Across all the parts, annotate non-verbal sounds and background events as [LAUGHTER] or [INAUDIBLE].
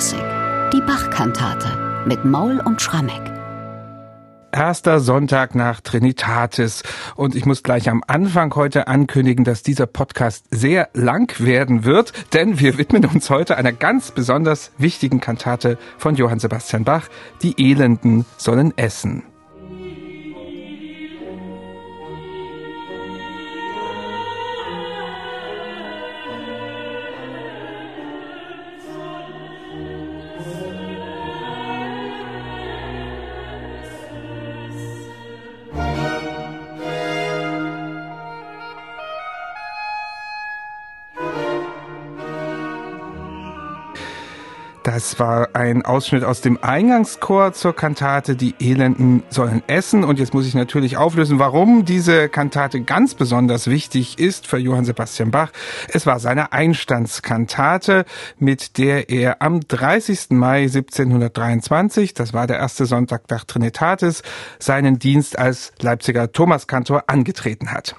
Klassik. Die Bach-Kantate mit Maul und Schrammeck. Erster Sonntag nach Trinitatis. Und ich muss gleich am Anfang heute ankündigen, dass dieser Podcast sehr lang werden wird, denn wir widmen uns heute einer ganz besonders wichtigen Kantate von Johann Sebastian Bach. Die Elenden sollen essen. Das war ein Ausschnitt aus dem Eingangschor zur Kantate Die Elenden sollen essen. Und jetzt muss ich natürlich auflösen, warum diese Kantate ganz besonders wichtig ist für Johann Sebastian Bach. Es war seine Einstandskantate, mit der er am 30. Mai 1723, das war der erste Sonntag nach Trinitatis, seinen Dienst als Leipziger Thomaskantor angetreten hat.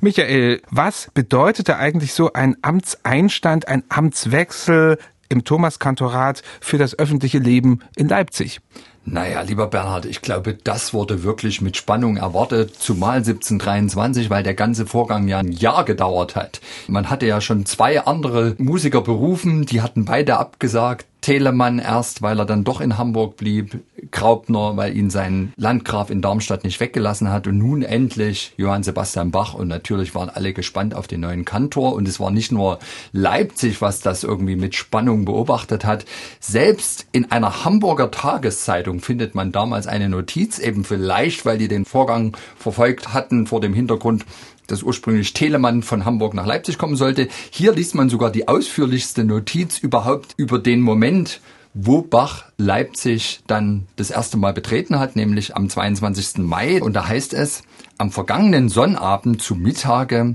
Michael, was bedeutete eigentlich so ein Amtseinstand, ein Amtswechsel im Thomaskantorat für das öffentliche Leben in Leipzig. Naja, lieber Bernhard, ich glaube, das wurde wirklich mit Spannung erwartet, zumal 1723, weil der ganze Vorgang ja ein Jahr gedauert hat. Man hatte ja schon zwei andere Musiker berufen, die hatten beide abgesagt. Telemann erst, weil er dann doch in Hamburg blieb, Graupner, weil ihn sein Landgraf in Darmstadt nicht weggelassen hat. Und nun endlich Johann Sebastian Bach. Und natürlich waren alle gespannt auf den neuen Kantor. Und es war nicht nur Leipzig, was das irgendwie mit Spannung beobachtet hat. Selbst in einer Hamburger Tageszeitung findet man damals eine Notiz, eben vielleicht, weil die den Vorgang verfolgt hatten vor dem Hintergrund, dass ursprünglich Telemann von Hamburg nach Leipzig kommen sollte. Hier liest man sogar die ausführlichste Notiz überhaupt über den Moment, wo Bach Leipzig dann das erste Mal betreten hat, nämlich am 22. Mai. Und da heißt es, am vergangenen Sonnabend zu Mittage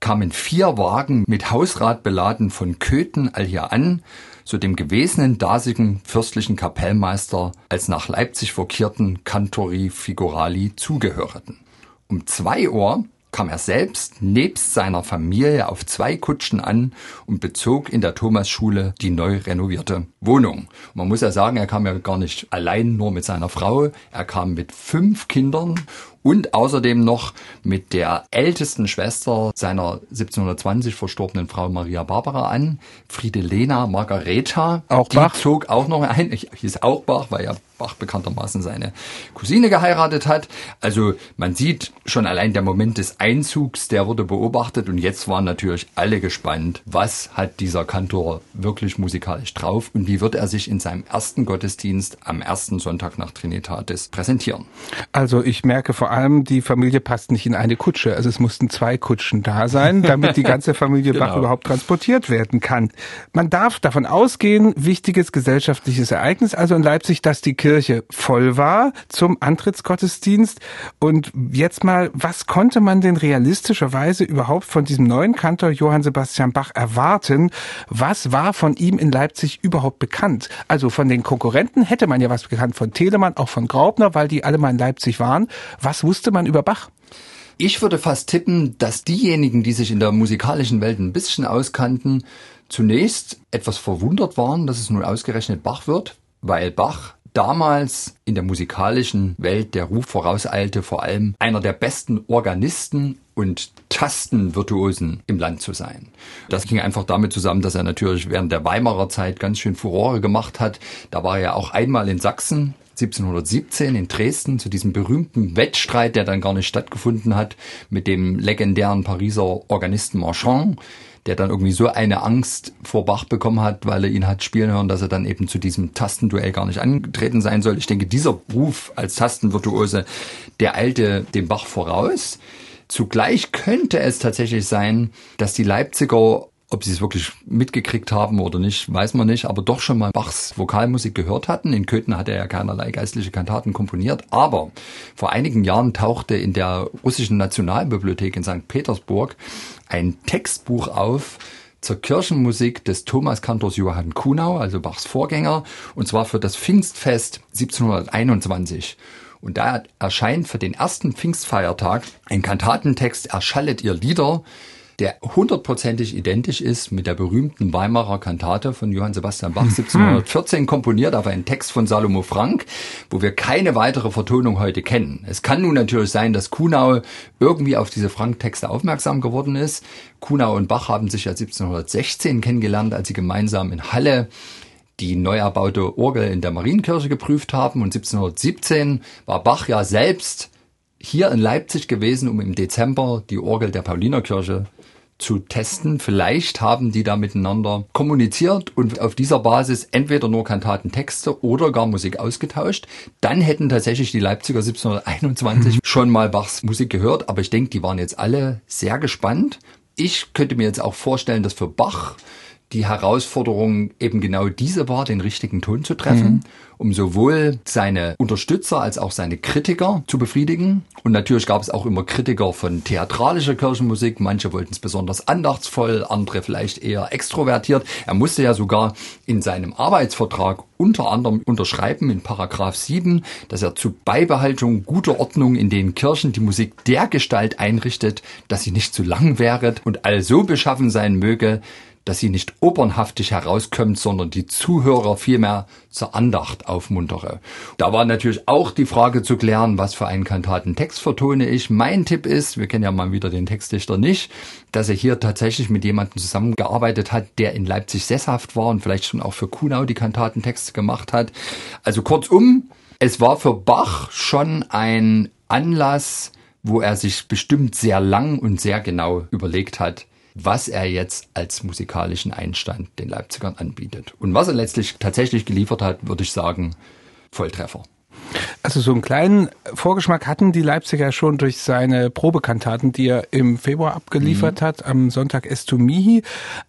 kamen vier Wagen mit Hausrat beladen von Köthen all hier an, zu dem gewesenen dasigen fürstlichen Kapellmeister als nach Leipzig verkehrten Cantori Figurali zugehörten. Um zwei Uhr kam er selbst nebst seiner Familie auf zwei Kutschen an und bezog in der Thomasschule die neu renovierte Wohnung. Man muss ja sagen, er kam ja gar nicht allein nur mit seiner Frau, er kam mit fünf Kindern und außerdem noch mit der ältesten Schwester seiner 1720 verstorbenen Frau Maria Barbara an, Friedelena Margareta. Auch die Bach? zog auch noch ein, ich hieß auch Bach, weil ja Bach bekanntermaßen seine Cousine geheiratet hat. Also man sieht schon allein der Moment des Einzugs, der wurde beobachtet und jetzt waren natürlich alle gespannt, was hat dieser Kantor wirklich musikalisch drauf und wie wird er sich in seinem ersten Gottesdienst am ersten Sonntag nach Trinitatis präsentieren. Also ich merke vor allem, die Familie passt nicht in eine Kutsche. Also es mussten zwei Kutschen da sein, damit die ganze Familie [LAUGHS] Bach Genau. überhaupt transportiert werden kann. Man darf davon ausgehen, wichtiges gesellschaftliches Ereignis also in Leipzig, dass die Kirche voll war zum Antrittsgottesdienst. Und jetzt mal, was konnte man denn realistischerweise überhaupt von diesem neuen Kantor Johann Sebastian Bach erwarten? Was war von ihm in Leipzig überhaupt bekannt? Also von den Konkurrenten hätte man ja was bekannt, von Telemann, auch von Graupner, weil die alle mal in Leipzig waren. Was wusste man über Bach? Ich würde fast tippen, dass diejenigen, die sich in der musikalischen Welt ein bisschen auskannten, zunächst etwas verwundert waren, dass es nun ausgerechnet Bach wird, weil Bach damals in der musikalischen Welt der Ruf vorauseilte, vor allem einer der besten Organisten und Tastenvirtuosen im Land zu sein. Das ging einfach damit zusammen, dass er natürlich während der Weimarer Zeit ganz schön Furore gemacht hat. Da war er auch einmal in Sachsen 1717 in Dresden zu diesem berühmten Wettstreit, der dann gar nicht stattgefunden hat, mit dem legendären Pariser Organisten Marchand, der dann irgendwie so eine Angst vor Bach bekommen hat, weil er ihn hat spielen hören, dass er dann eben zu diesem Tastenduell gar nicht angetreten sein soll. Ich denke, dieser Ruf als Tastenvirtuose, der eilte dem Bach voraus. Zugleich könnte es tatsächlich sein, dass die Leipziger ob sie es wirklich mitgekriegt haben oder nicht, weiß man nicht, aber doch schon mal Bachs Vokalmusik gehört hatten. In Köthen hat er ja keinerlei geistliche Kantaten komponiert, aber vor einigen Jahren tauchte in der russischen Nationalbibliothek in St. Petersburg ein Textbuch auf zur Kirchenmusik des Thomaskantors Johann Kuhnau, also Bachs Vorgänger, und zwar für das Pfingstfest 1721. Und da erscheint für den ersten Pfingstfeiertag ein Kantatentext Erschallet ihr Lieder, der hundertprozentig identisch ist mit der berühmten Weimarer Kantate von Johann Sebastian Bach 1714 hm. komponiert auf einen Text von Salomo Frank, wo wir keine weitere Vertonung heute kennen. Es kann nun natürlich sein, dass Kuhnau irgendwie auf diese Frank-Texte aufmerksam geworden ist. Kuhnau und Bach haben sich ja 1716 kennengelernt, als sie gemeinsam in Halle die neu erbaute Orgel in der Marienkirche geprüft haben. Und 1717 war Bach ja selbst hier in Leipzig gewesen, um im Dezember die Orgel der Paulinerkirche zu testen. Vielleicht haben die da miteinander kommuniziert und auf dieser Basis entweder nur Kantatentexte oder gar Musik ausgetauscht. Dann hätten tatsächlich die Leipziger 1721 mhm. schon mal Bachs Musik gehört, aber ich denke, die waren jetzt alle sehr gespannt. Ich könnte mir jetzt auch vorstellen, dass für Bach die Herausforderung eben genau diese war, den richtigen Ton zu treffen, mhm. um sowohl seine Unterstützer als auch seine Kritiker zu befriedigen. Und natürlich gab es auch immer Kritiker von theatralischer Kirchenmusik. Manche wollten es besonders andachtsvoll, andere vielleicht eher extrovertiert. Er musste ja sogar in seinem Arbeitsvertrag unter anderem unterschreiben in Paragraph 7, dass er zur Beibehaltung guter Ordnung in den Kirchen die Musik der Gestalt einrichtet, dass sie nicht zu lang wäre und all so beschaffen sein möge, dass sie nicht opernhaftig herauskommt, sondern die Zuhörer vielmehr zur Andacht aufmuntere. Da war natürlich auch die Frage zu klären, was für einen Kantatentext vertone ich. Mein Tipp ist, wir kennen ja mal wieder den Textdichter nicht, dass er hier tatsächlich mit jemandem zusammengearbeitet hat, der in Leipzig sesshaft war und vielleicht schon auch für Kuhnau die Kantatentexte gemacht hat. Also kurzum, es war für Bach schon ein Anlass, wo er sich bestimmt sehr lang und sehr genau überlegt hat, was er jetzt als musikalischen Einstand den Leipzigern anbietet. Und was er letztlich tatsächlich geliefert hat, würde ich sagen, Volltreffer. Also so einen kleinen Vorgeschmack hatten die Leipziger schon durch seine Probekantaten, die er im Februar abgeliefert mhm. hat, am Sonntag Estumihi.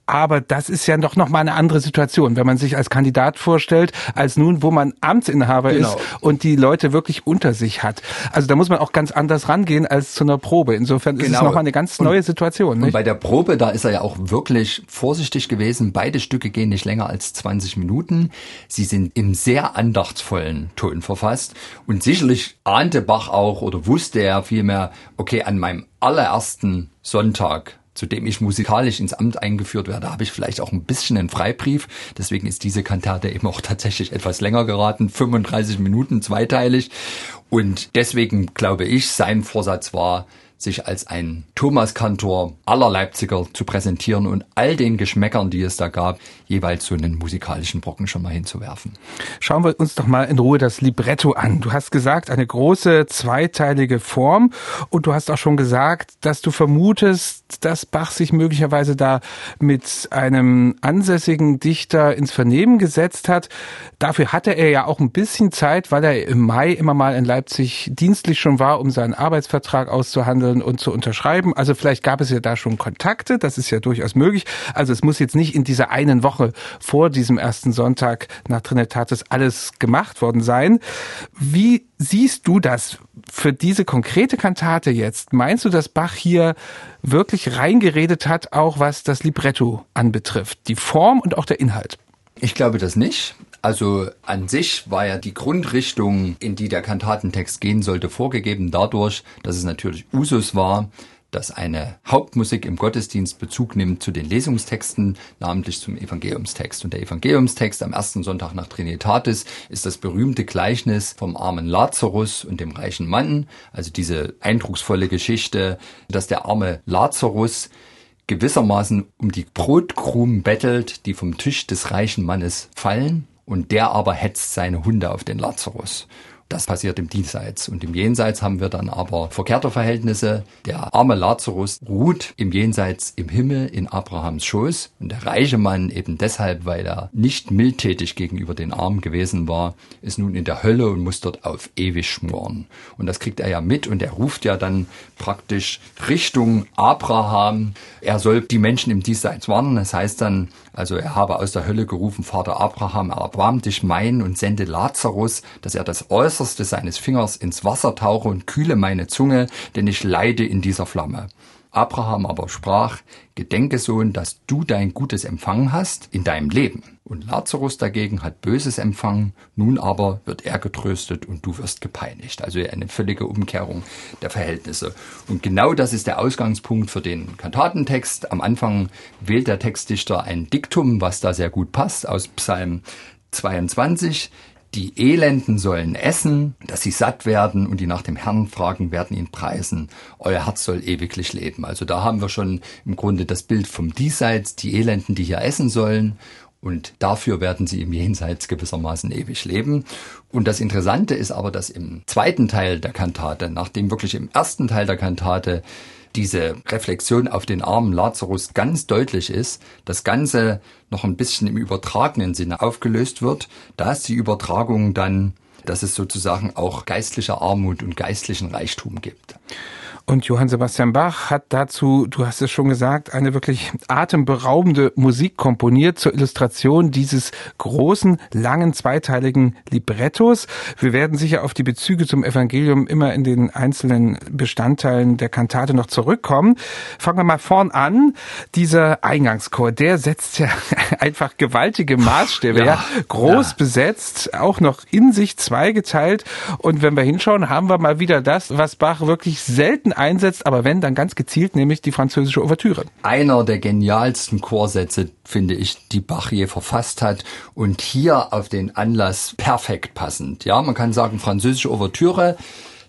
Aber das ist ja doch noch mal eine andere Situation, wenn man sich als Kandidat vorstellt, als nun, wo man Amtsinhaber genau. ist und die Leute wirklich unter sich hat. Also da muss man auch ganz anders rangehen als zu einer Probe. Insofern genau. ist es genau. noch mal eine ganz neue Situation. Nicht? Und bei der Probe, da ist er ja auch wirklich vorsichtig gewesen. Beide Stücke gehen nicht länger als 20 Minuten. Sie sind im sehr andachtsvollen Ton verfasst und sicherlich ahnte Bach auch oder wusste er vielmehr, okay, an meinem allerersten Sonntag zu dem ich musikalisch ins Amt eingeführt werde, habe ich vielleicht auch ein bisschen einen Freibrief. Deswegen ist diese Kantate eben auch tatsächlich etwas länger geraten, 35 Minuten zweiteilig. Und deswegen glaube ich, sein Vorsatz war, sich als ein Thomas-Kantor aller Leipziger zu präsentieren und all den Geschmäckern, die es da gab, jeweils so einen musikalischen Brocken schon mal hinzuwerfen. Schauen wir uns doch mal in Ruhe das Libretto an. Du hast gesagt, eine große zweiteilige Form und du hast auch schon gesagt, dass du vermutest, dass Bach sich möglicherweise da mit einem ansässigen Dichter ins Vernehmen gesetzt hat. Dafür hatte er ja auch ein bisschen Zeit, weil er im Mai immer mal in Leipzig dienstlich schon war, um seinen Arbeitsvertrag auszuhandeln auszuhandeln und zu unterschreiben. Also vielleicht gab es ja da schon Kontakte, das ist ja durchaus möglich. Also es muss jetzt nicht in dieser einen Woche vor diesem ersten Sonntag nach Trinitatis alles gemacht worden sein. Wie siehst du das für diese konkrete Kantate jetzt? Meinst du, dass Bach hier wirklich reingeredet hat, auch was das Libretto anbetrifft? Die Form und auch der Inhalt? Ich glaube das nicht. Also an sich war ja die Grundrichtung, in die der Kantatentext gehen sollte, vorgegeben dadurch, dass es natürlich Usus war, dass eine Hauptmusik im Gottesdienst Bezug nimmt zu den Lesungstexten, namentlich zum Evangeliumstext. Und der Evangeliumstext am ersten Sonntag nach Trinitatis ist das berühmte Gleichnis vom armen Lazarus und dem reichen Mann, also diese eindrucksvolle Geschichte, dass der arme Lazarus gewissermaßen um die Brotkrumen bettelt, die vom Tisch des reichen Mannes fallen und der aber hetzt seine Hunde auf den Lazarus. Das passiert im Diesseits. Und im Jenseits haben wir dann aber verkehrte Verhältnisse. Der arme Lazarus ruht im Jenseits im Himmel in Abrahams Schoß. Und der reiche Mann eben deshalb, weil er nicht mildtätig gegenüber den Armen gewesen war, ist nun in der Hölle und muss dort auf ewig schmoren. Und das kriegt er ja mit und er ruft ja dann praktisch Richtung Abraham. Er soll die Menschen im Diesseits warnen. Das heißt dann, also er habe aus der Hölle gerufen, Vater Abraham, erbarm dich mein und sende Lazarus, dass er das Äußerste seines Fingers ins Wasser tauche und kühle meine Zunge, denn ich leide in dieser Flamme. Abraham aber sprach, Gedenke, Sohn, dass du dein Gutes empfangen hast in deinem Leben. Und Lazarus dagegen hat Böses empfangen, nun aber wird er getröstet und du wirst gepeinigt. Also eine völlige Umkehrung der Verhältnisse. Und genau das ist der Ausgangspunkt für den Kantatentext. Am Anfang wählt der Textdichter ein Diktum, was da sehr gut passt, aus Psalm 22. Die Elenden sollen essen, dass sie satt werden und die nach dem Herrn fragen, werden ihn preisen. Euer Herz soll ewiglich leben. Also da haben wir schon im Grunde das Bild vom Diesseits, die Elenden, die hier essen sollen. Und dafür werden sie im Jenseits gewissermaßen ewig leben. Und das Interessante ist aber, dass im zweiten Teil der Kantate, nachdem wirklich im ersten Teil der Kantate diese Reflexion auf den armen Lazarus ganz deutlich ist, das Ganze noch ein bisschen im übertragenen Sinne aufgelöst wird, da ist die Übertragung dann, dass es sozusagen auch geistliche Armut und geistlichen Reichtum gibt. Und Johann Sebastian Bach hat dazu, du hast es schon gesagt, eine wirklich atemberaubende Musik komponiert zur Illustration dieses großen, langen, zweiteiligen Librettos. Wir werden sicher auf die Bezüge zum Evangelium immer in den einzelnen Bestandteilen der Kantate noch zurückkommen. Fangen wir mal vorn an. Dieser Eingangschor, der setzt ja [LAUGHS] einfach gewaltige Maßstäbe, ja, ja groß ja. besetzt, auch noch in sich zweigeteilt. Und wenn wir hinschauen, haben wir mal wieder das, was Bach wirklich selten einsetzt, aber wenn, dann ganz gezielt, nämlich die französische Ouvertüre. Einer der genialsten Chorsätze, finde ich, die Bach je verfasst hat und hier auf den Anlass perfekt passend. Ja, man kann sagen, französische Ouvertüre,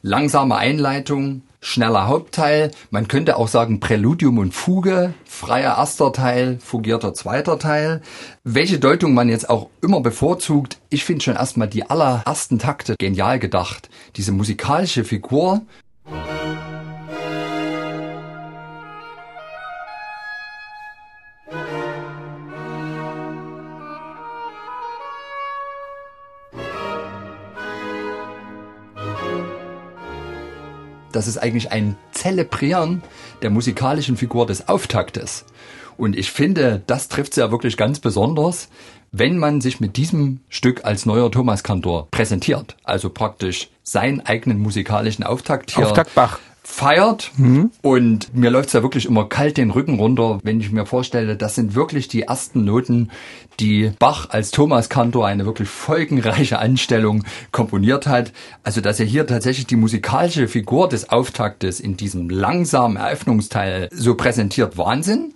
langsame Einleitung, schneller Hauptteil. Man könnte auch sagen Präludium und Fuge, freier erster Teil, fugierter zweiter Teil. Welche Deutung man jetzt auch immer bevorzugt, ich finde schon erstmal die allerersten Takte genial gedacht. Diese musikalische Figur das ist eigentlich ein Zelebrieren der musikalischen Figur des Auftaktes. Und ich finde, das trifft sie ja wirklich ganz besonders, wenn man sich mit diesem Stück als neuer Thomas Kantor präsentiert. Also praktisch seinen eigenen musikalischen Auftakt hier. Auftakt Bach feiert mhm. und mir läuft's ja wirklich immer kalt den Rücken runter, wenn ich mir vorstelle, das sind wirklich die ersten Noten, die Bach als Thomas Kantor eine wirklich folgenreiche Anstellung komponiert hat. Also dass er hier tatsächlich die musikalische Figur des Auftaktes in diesem langsamen Eröffnungsteil so präsentiert, Wahnsinn.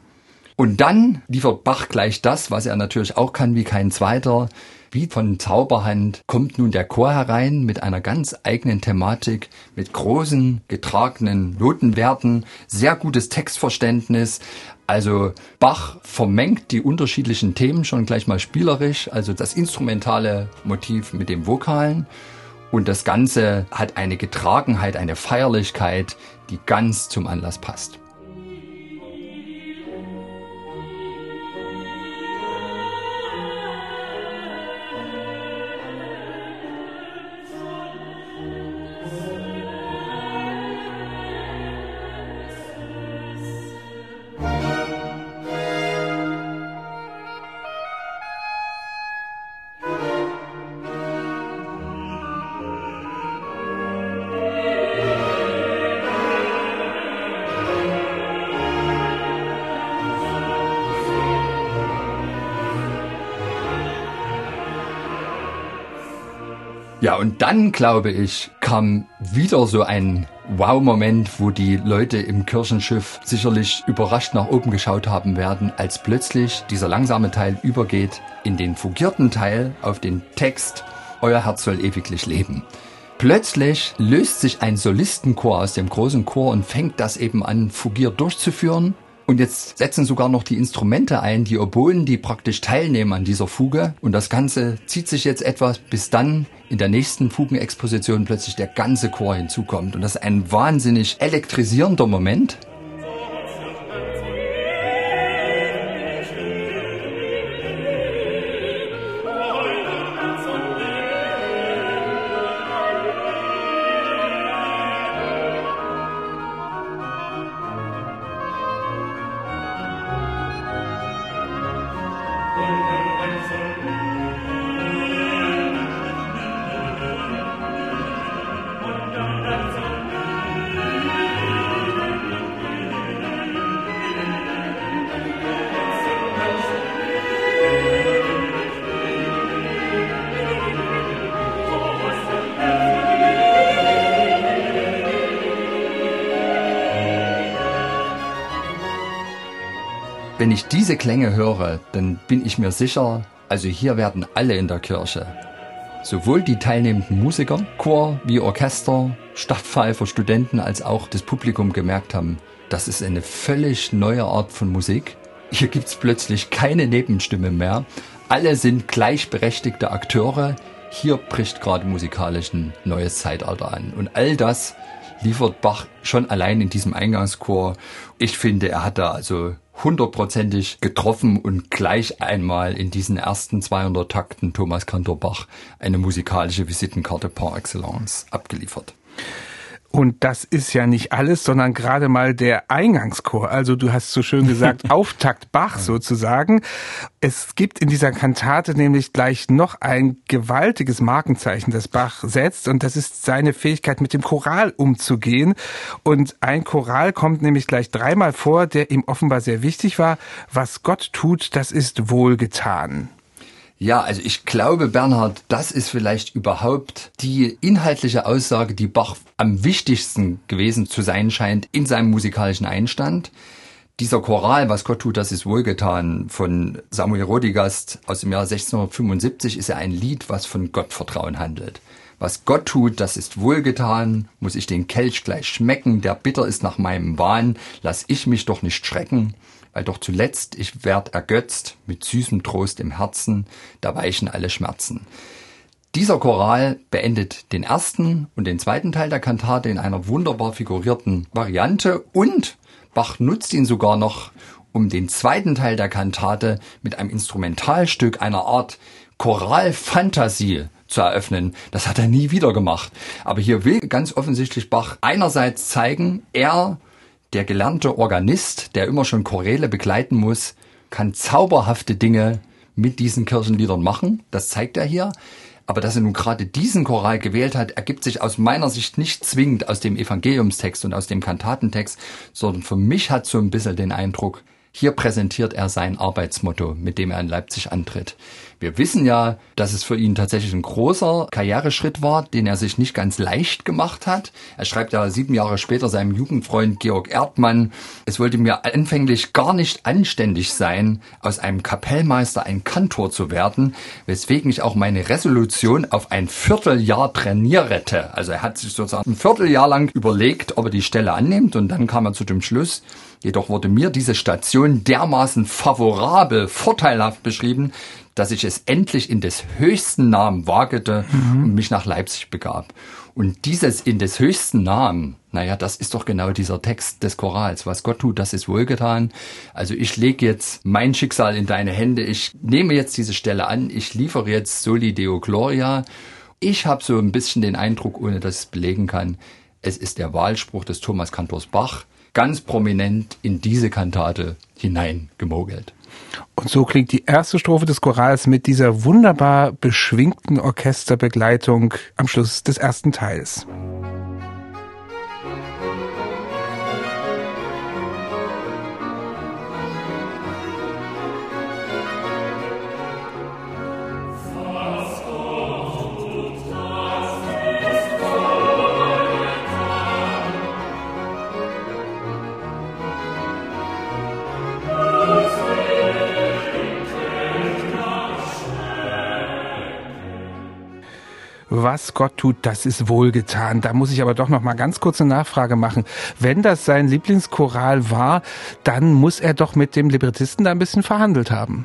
Und dann liefert Bach gleich das, was er natürlich auch kann wie kein zweiter, wie von Zauberhand kommt nun der Chor herein mit einer ganz eigenen Thematik, mit großen getragenen Notenwerten, sehr gutes Textverständnis. Also Bach vermengt die unterschiedlichen Themen schon gleich mal spielerisch, also das instrumentale Motiv mit dem Vokalen. Und das Ganze hat eine Getragenheit, eine Feierlichkeit, die ganz zum Anlass passt. Ja, und dann, glaube ich, kam wieder so ein Wow-Moment, wo die Leute im Kirchenschiff sicherlich überrascht nach oben geschaut haben werden, als plötzlich dieser langsame Teil übergeht in den fugierten Teil auf den Text Euer Herz soll ewiglich leben. Plötzlich löst sich ein Solistenchor aus dem großen Chor und fängt das eben an, fugiert durchzuführen. Und jetzt setzen sogar noch die Instrumente ein, die Oboen, die praktisch teilnehmen an dieser Fuge. Und das Ganze zieht sich jetzt etwas, bis dann in der nächsten Fugenexposition plötzlich der ganze Chor hinzukommt. Und das ist ein wahnsinnig elektrisierender Moment. Wenn ich diese Klänge höre, dann bin ich mir sicher, also hier werden alle in der Kirche, sowohl die teilnehmenden Musiker, Chor wie Orchester, Stadtpfeifer, Studenten als auch das Publikum gemerkt haben, das ist eine völlig neue Art von Musik. Hier gibt's plötzlich keine Nebenstimme mehr. Alle sind gleichberechtigte Akteure. Hier bricht gerade musikalisch ein neues Zeitalter an. Und all das liefert Bach schon allein in diesem Eingangschor. Ich finde, er hat da also hundertprozentig getroffen und gleich einmal in diesen ersten 200 Takten Thomas Kantor Bach eine musikalische Visitenkarte par excellence abgeliefert. Und das ist ja nicht alles, sondern gerade mal der Eingangschor. Also du hast so schön gesagt, [LAUGHS] Auftakt Bach sozusagen. Es gibt in dieser Kantate nämlich gleich noch ein gewaltiges Markenzeichen, das Bach setzt. Und das ist seine Fähigkeit, mit dem Choral umzugehen. Und ein Choral kommt nämlich gleich dreimal vor, der ihm offenbar sehr wichtig war. Was Gott tut, das ist wohlgetan. Ja, also ich glaube, Bernhard, das ist vielleicht überhaupt die inhaltliche Aussage, die Bach am wichtigsten gewesen zu sein scheint in seinem musikalischen Einstand. Dieser Choral, was Gott tut, das ist wohlgetan, von Samuel Rodigast aus dem Jahr 1675, ist ja ein Lied, was von Gottvertrauen handelt. Was Gott tut, das ist wohlgetan, muss ich den Kelch gleich schmecken, der bitter ist nach meinem Wahn, lass ich mich doch nicht schrecken weil doch zuletzt ich werd ergötzt mit süßem Trost im Herzen, da weichen alle Schmerzen. Dieser Choral beendet den ersten und den zweiten Teil der Kantate in einer wunderbar figurierten Variante und Bach nutzt ihn sogar noch, um den zweiten Teil der Kantate mit einem Instrumentalstück einer Art Choralfantasie zu eröffnen. Das hat er nie wieder gemacht. Aber hier will ganz offensichtlich Bach einerseits zeigen, er der gelernte Organist, der immer schon Choräle begleiten muss, kann zauberhafte Dinge mit diesen Kirchenliedern machen. Das zeigt er hier. Aber dass er nun gerade diesen Choral gewählt hat, ergibt sich aus meiner Sicht nicht zwingend aus dem Evangeliumstext und aus dem Kantatentext, sondern für mich hat so ein bisschen den Eindruck, hier präsentiert er sein Arbeitsmotto, mit dem er in Leipzig antritt. Wir wissen ja, dass es für ihn tatsächlich ein großer Karriereschritt war, den er sich nicht ganz leicht gemacht hat. Er schreibt ja sieben Jahre später seinem Jugendfreund Georg Erdmann, es wollte mir anfänglich gar nicht anständig sein, aus einem Kapellmeister ein Kantor zu werden, weswegen ich auch meine Resolution auf ein Vierteljahr trainierete. Also er hat sich sozusagen ein Vierteljahr lang überlegt, ob er die Stelle annimmt und dann kam er zu dem Schluss, Jedoch wurde mir diese Station dermaßen favorabel, vorteilhaft beschrieben, dass ich es endlich in des höchsten Namen wagete mhm. und mich nach Leipzig begab. Und dieses in des höchsten Namen, naja, das ist doch genau dieser Text des Chorals. Was Gott tut, das ist wohlgetan. Also ich lege jetzt mein Schicksal in deine Hände. Ich nehme jetzt diese Stelle an. Ich liefere jetzt Soli Deo Gloria. Ich habe so ein bisschen den Eindruck, ohne dass ich es belegen kann, es ist der Wahlspruch des Thomas Kantors Bach ganz prominent in diese Kantate hineingemogelt. Und so klingt die erste Strophe des Chorals mit dieser wunderbar beschwingten Orchesterbegleitung am Schluss des ersten Teils. Was Gott tut, das ist wohlgetan. Da muss ich aber doch noch mal ganz kurz eine Nachfrage machen. Wenn das sein Lieblingschoral war, dann muss er doch mit dem Librettisten da ein bisschen verhandelt haben.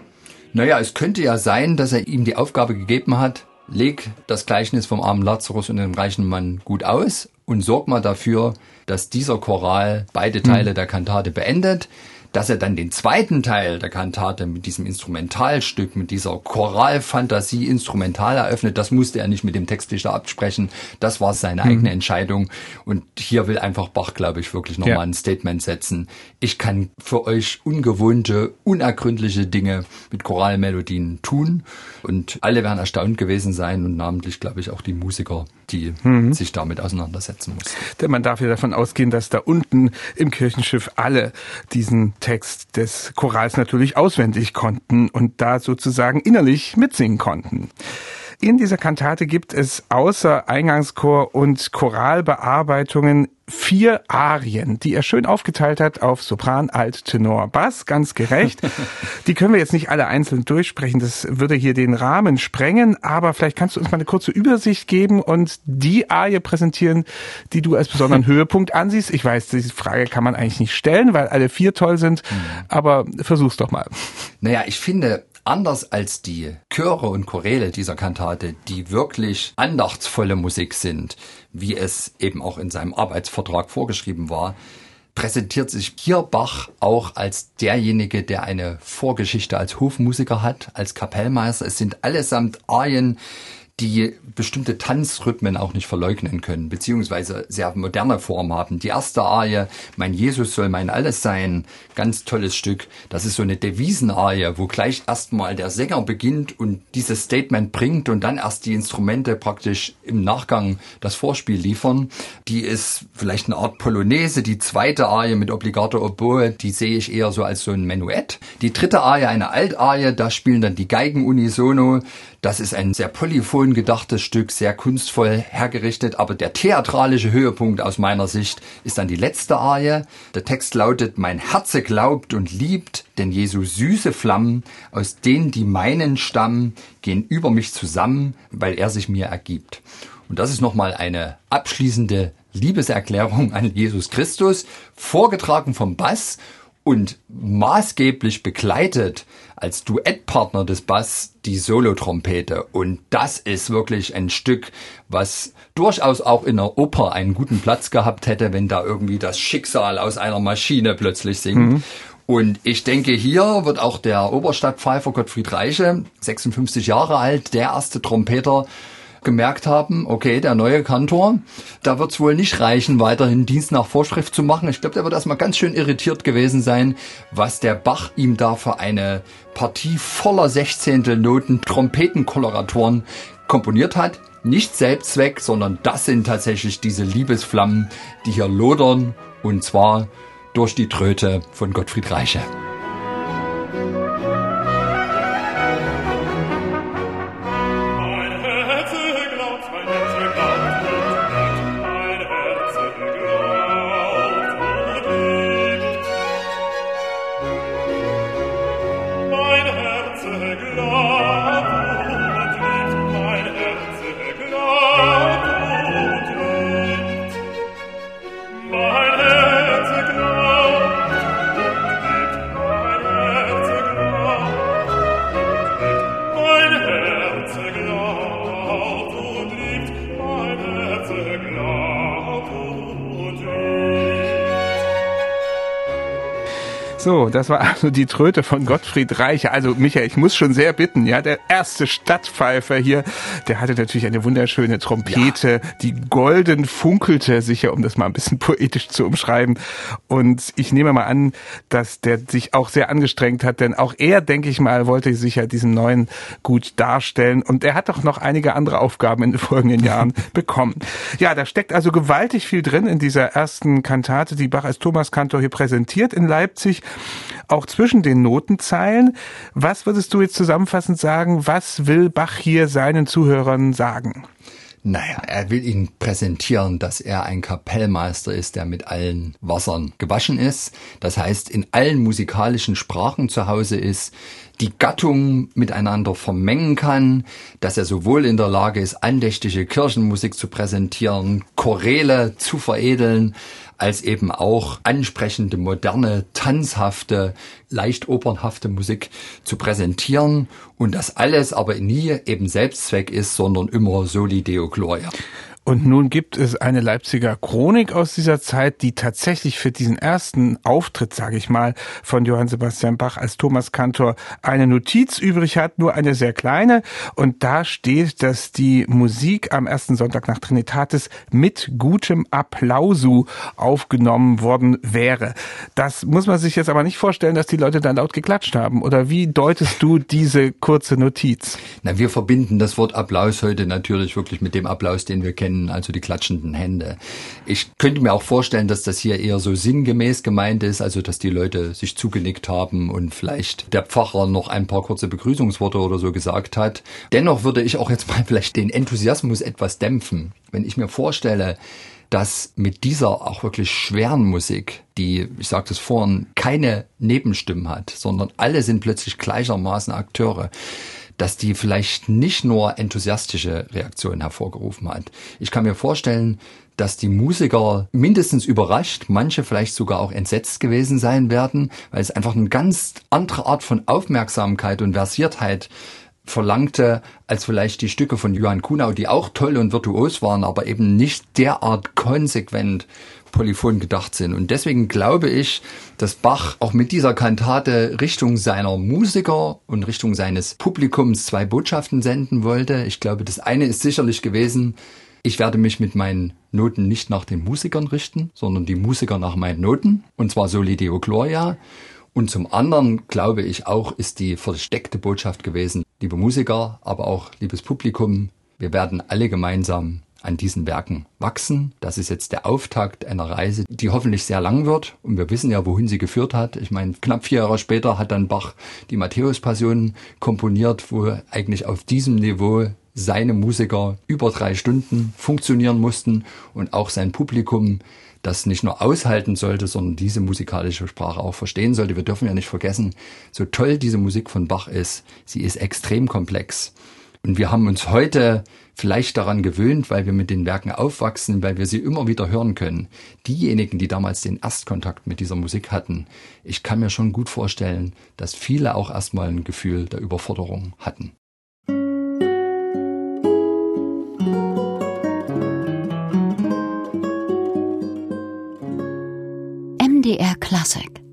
Naja, es könnte ja sein, dass er ihm die Aufgabe gegeben hat, leg das Gleichnis vom armen Lazarus und dem reichen Mann gut aus und sorg mal dafür, dass dieser Choral beide Teile hm. der Kantate beendet dass er dann den zweiten Teil der Kantate mit diesem Instrumentalstück, mit dieser Choralfantasie instrumental eröffnet, das musste er nicht mit dem Textdichter absprechen. Das war seine mhm. eigene Entscheidung. Und hier will einfach Bach, glaube ich, wirklich nochmal ja. ein Statement setzen. Ich kann für euch ungewohnte, unergründliche Dinge mit Choralmelodien tun. Und alle werden erstaunt gewesen sein und namentlich, glaube ich, auch die Musiker, die mhm. sich damit auseinandersetzen mussten. Denn man darf ja davon ausgehen, dass da unten im Kirchenschiff alle diesen Text des Chorals natürlich auswendig konnten und da sozusagen innerlich mitsingen konnten. In dieser Kantate gibt es außer Eingangschor und Choralbearbeitungen vier Arien, die er schön aufgeteilt hat auf Sopran, Alt, Tenor, Bass, ganz gerecht. [LAUGHS] die können wir jetzt nicht alle einzeln durchsprechen, das würde hier den Rahmen sprengen, aber vielleicht kannst du uns mal eine kurze Übersicht geben und die Arie präsentieren, die du als besonderen [LAUGHS] Höhepunkt ansiehst. Ich weiß, diese Frage kann man eigentlich nicht stellen, weil alle vier toll sind, mhm. aber versuch's doch mal. Naja, ich finde, anders als die Chöre und Choräle dieser Kantate, die wirklich andachtsvolle Musik sind, wie es eben auch in seinem Arbeitsvertrag vorgeschrieben war, präsentiert sich hier Bach auch als derjenige, der eine Vorgeschichte als Hofmusiker hat, als Kapellmeister. Es sind allesamt Arien, die bestimmte Tanzrhythmen auch nicht verleugnen können, beziehungsweise sehr moderne Form haben. Die erste Arie, Mein Jesus soll mein Alles sein, ganz tolles Stück. Das ist so eine Devisenarie, wo gleich erstmal der Sänger beginnt und dieses Statement bringt und dann erst die Instrumente praktisch im Nachgang das Vorspiel liefern. Die ist vielleicht eine Art Polonaise. Die zweite Arie mit Obligato Oboe, die sehe ich eher so als so ein Menuett. Die dritte Arie, eine Altarie, da spielen dann die Geigen unisono. Das ist ein sehr polyphon gedachtes Stück, sehr kunstvoll hergerichtet, aber der theatralische Höhepunkt aus meiner Sicht ist dann die letzte Arie. Der Text lautet, mein Herze glaubt und liebt, denn Jesu süße Flammen, aus denen die meinen stammen, gehen über mich zusammen, weil er sich mir ergibt. Und das ist nochmal eine abschließende Liebeserklärung an Jesus Christus, vorgetragen vom Bass und maßgeblich begleitet als Duettpartner des Bass die Solotrompete. Und das ist wirklich ein Stück, was durchaus auch in der Oper einen guten Platz gehabt hätte, wenn da irgendwie das Schicksal aus einer Maschine plötzlich singt. Mhm. Und ich denke, hier wird auch der Oberstadtpfeifer Gottfried Reiche, 56 Jahre alt, der erste Trompeter, gemerkt haben, okay, der neue Kantor, da wird es wohl nicht reichen, weiterhin Dienst nach Vorschrift zu machen. Ich glaube, der wird erstmal ganz schön irritiert gewesen sein, was der Bach ihm da für eine Partie voller Sechzehntelnoten Trompetenkoloratoren komponiert hat. Nicht Selbstzweck, sondern das sind tatsächlich diese Liebesflammen, die hier lodern und zwar durch die Tröte von Gottfried Reiche. passer So, das war also die Tröte von Gottfried Reiche. Also Michael, ich muss schon sehr bitten, ja, der erste Stadtpfeifer hier, der hatte natürlich eine wunderschöne Trompete, ja. die golden funkelte, sicher, um das mal ein bisschen [LAUGHS] poetisch zu umschreiben. Und ich nehme mal an, dass der sich auch sehr angestrengt hat, denn auch er, denke ich mal, wollte sich ja diesen neuen gut darstellen. Und er hat doch noch einige andere Aufgaben in den folgenden Jahren [LAUGHS] bekommen. Ja, da steckt also gewaltig viel drin in dieser ersten Kantate, die Bach als Thomas Kantor hier präsentiert in Leipzig auch zwischen den Notenzeilen. Was würdest du jetzt zusammenfassend sagen, was will Bach hier seinen Zuhörern sagen? Naja, er will ihnen präsentieren, dass er ein Kapellmeister ist, der mit allen Wassern gewaschen ist. Das heißt, in allen musikalischen Sprachen zu Hause ist, die Gattungen miteinander vermengen kann, dass er sowohl in der Lage ist, andächtige Kirchenmusik zu präsentieren, Choräle zu veredeln, als eben auch ansprechende, moderne, tanzhafte, leicht opernhafte Musik zu präsentieren und das alles aber nie eben Selbstzweck ist, sondern immer Soli Deo Gloria. Und nun gibt es eine Leipziger Chronik aus dieser Zeit, die tatsächlich für diesen ersten Auftritt, sage ich mal, von Johann Sebastian Bach als Thomas Kantor eine Notiz übrig hat, nur eine sehr kleine. Und da steht, dass die Musik am ersten Sonntag nach Trinitatis mit gutem Applausu aufgenommen worden wäre. Das muss man sich jetzt aber nicht vorstellen, dass die Leute dann laut geklatscht haben. Oder wie deutest du diese kurze Notiz? Na, wir verbinden das Wort Applaus heute natürlich wirklich mit dem Applaus, den wir kennen beginnen, also die klatschenden Hände. Ich könnte mir auch vorstellen, dass das hier eher so sinngemäß gemeint ist, also dass die Leute sich zugenickt haben und vielleicht der Pfarrer noch ein paar kurze Begrüßungsworte oder so gesagt hat. Dennoch würde ich auch jetzt mal [LAUGHS] vielleicht den Enthusiasmus etwas dämpfen. Wenn ich mir vorstelle, dass mit dieser auch wirklich schweren Musik, die, ich sagte es vorhin, keine Nebenstimmen hat, sondern alle sind plötzlich gleichermaßen Akteure, dass die vielleicht nicht nur enthusiastische Reaktionen hervorgerufen hat. Ich kann mir vorstellen, dass die Musiker mindestens überrascht, manche vielleicht sogar auch entsetzt gewesen sein werden, weil es einfach eine ganz andere Art von Aufmerksamkeit und Versiertheit verlangte als vielleicht die Stücke von Johann Kunau, die auch toll und virtuos waren, aber eben nicht derart konsequent polyphon gedacht sind. Und deswegen glaube ich, dass Bach auch mit dieser Kantate Richtung seiner Musiker und Richtung seines Publikums zwei Botschaften senden wollte. Ich glaube, das eine ist sicherlich gewesen, ich werde mich mit meinen Noten nicht nach den Musikern richten, sondern die Musiker nach meinen Noten. Und zwar Soli Deo Gloria. Und zum anderen glaube ich auch, ist die versteckte Botschaft gewesen, liebe Musiker, aber auch liebes Publikum, wir werden alle gemeinsam an diesen Werken wachsen. Das ist jetzt der Auftakt einer Reise, die hoffentlich sehr lang wird. Und wir wissen ja, wohin sie geführt hat. Ich meine, knapp vier Jahre später hat dann Bach die Matthäus-Passion komponiert, wo eigentlich auf diesem Niveau seine Musiker über drei Stunden funktionieren mussten und auch sein Publikum das nicht nur aushalten sollte, sondern diese musikalische Sprache auch verstehen sollte. Wir dürfen ja nicht vergessen, so toll diese Musik von Bach ist, sie ist extrem komplex. Und wir haben uns heute vielleicht daran gewöhnt, weil wir mit den Werken aufwachsen, weil wir sie immer wieder hören können. Diejenigen, die damals den Erstkontakt mit dieser Musik hatten, ich kann mir schon gut vorstellen, dass viele auch erstmal ein Gefühl der Überforderung hatten. MDR Classic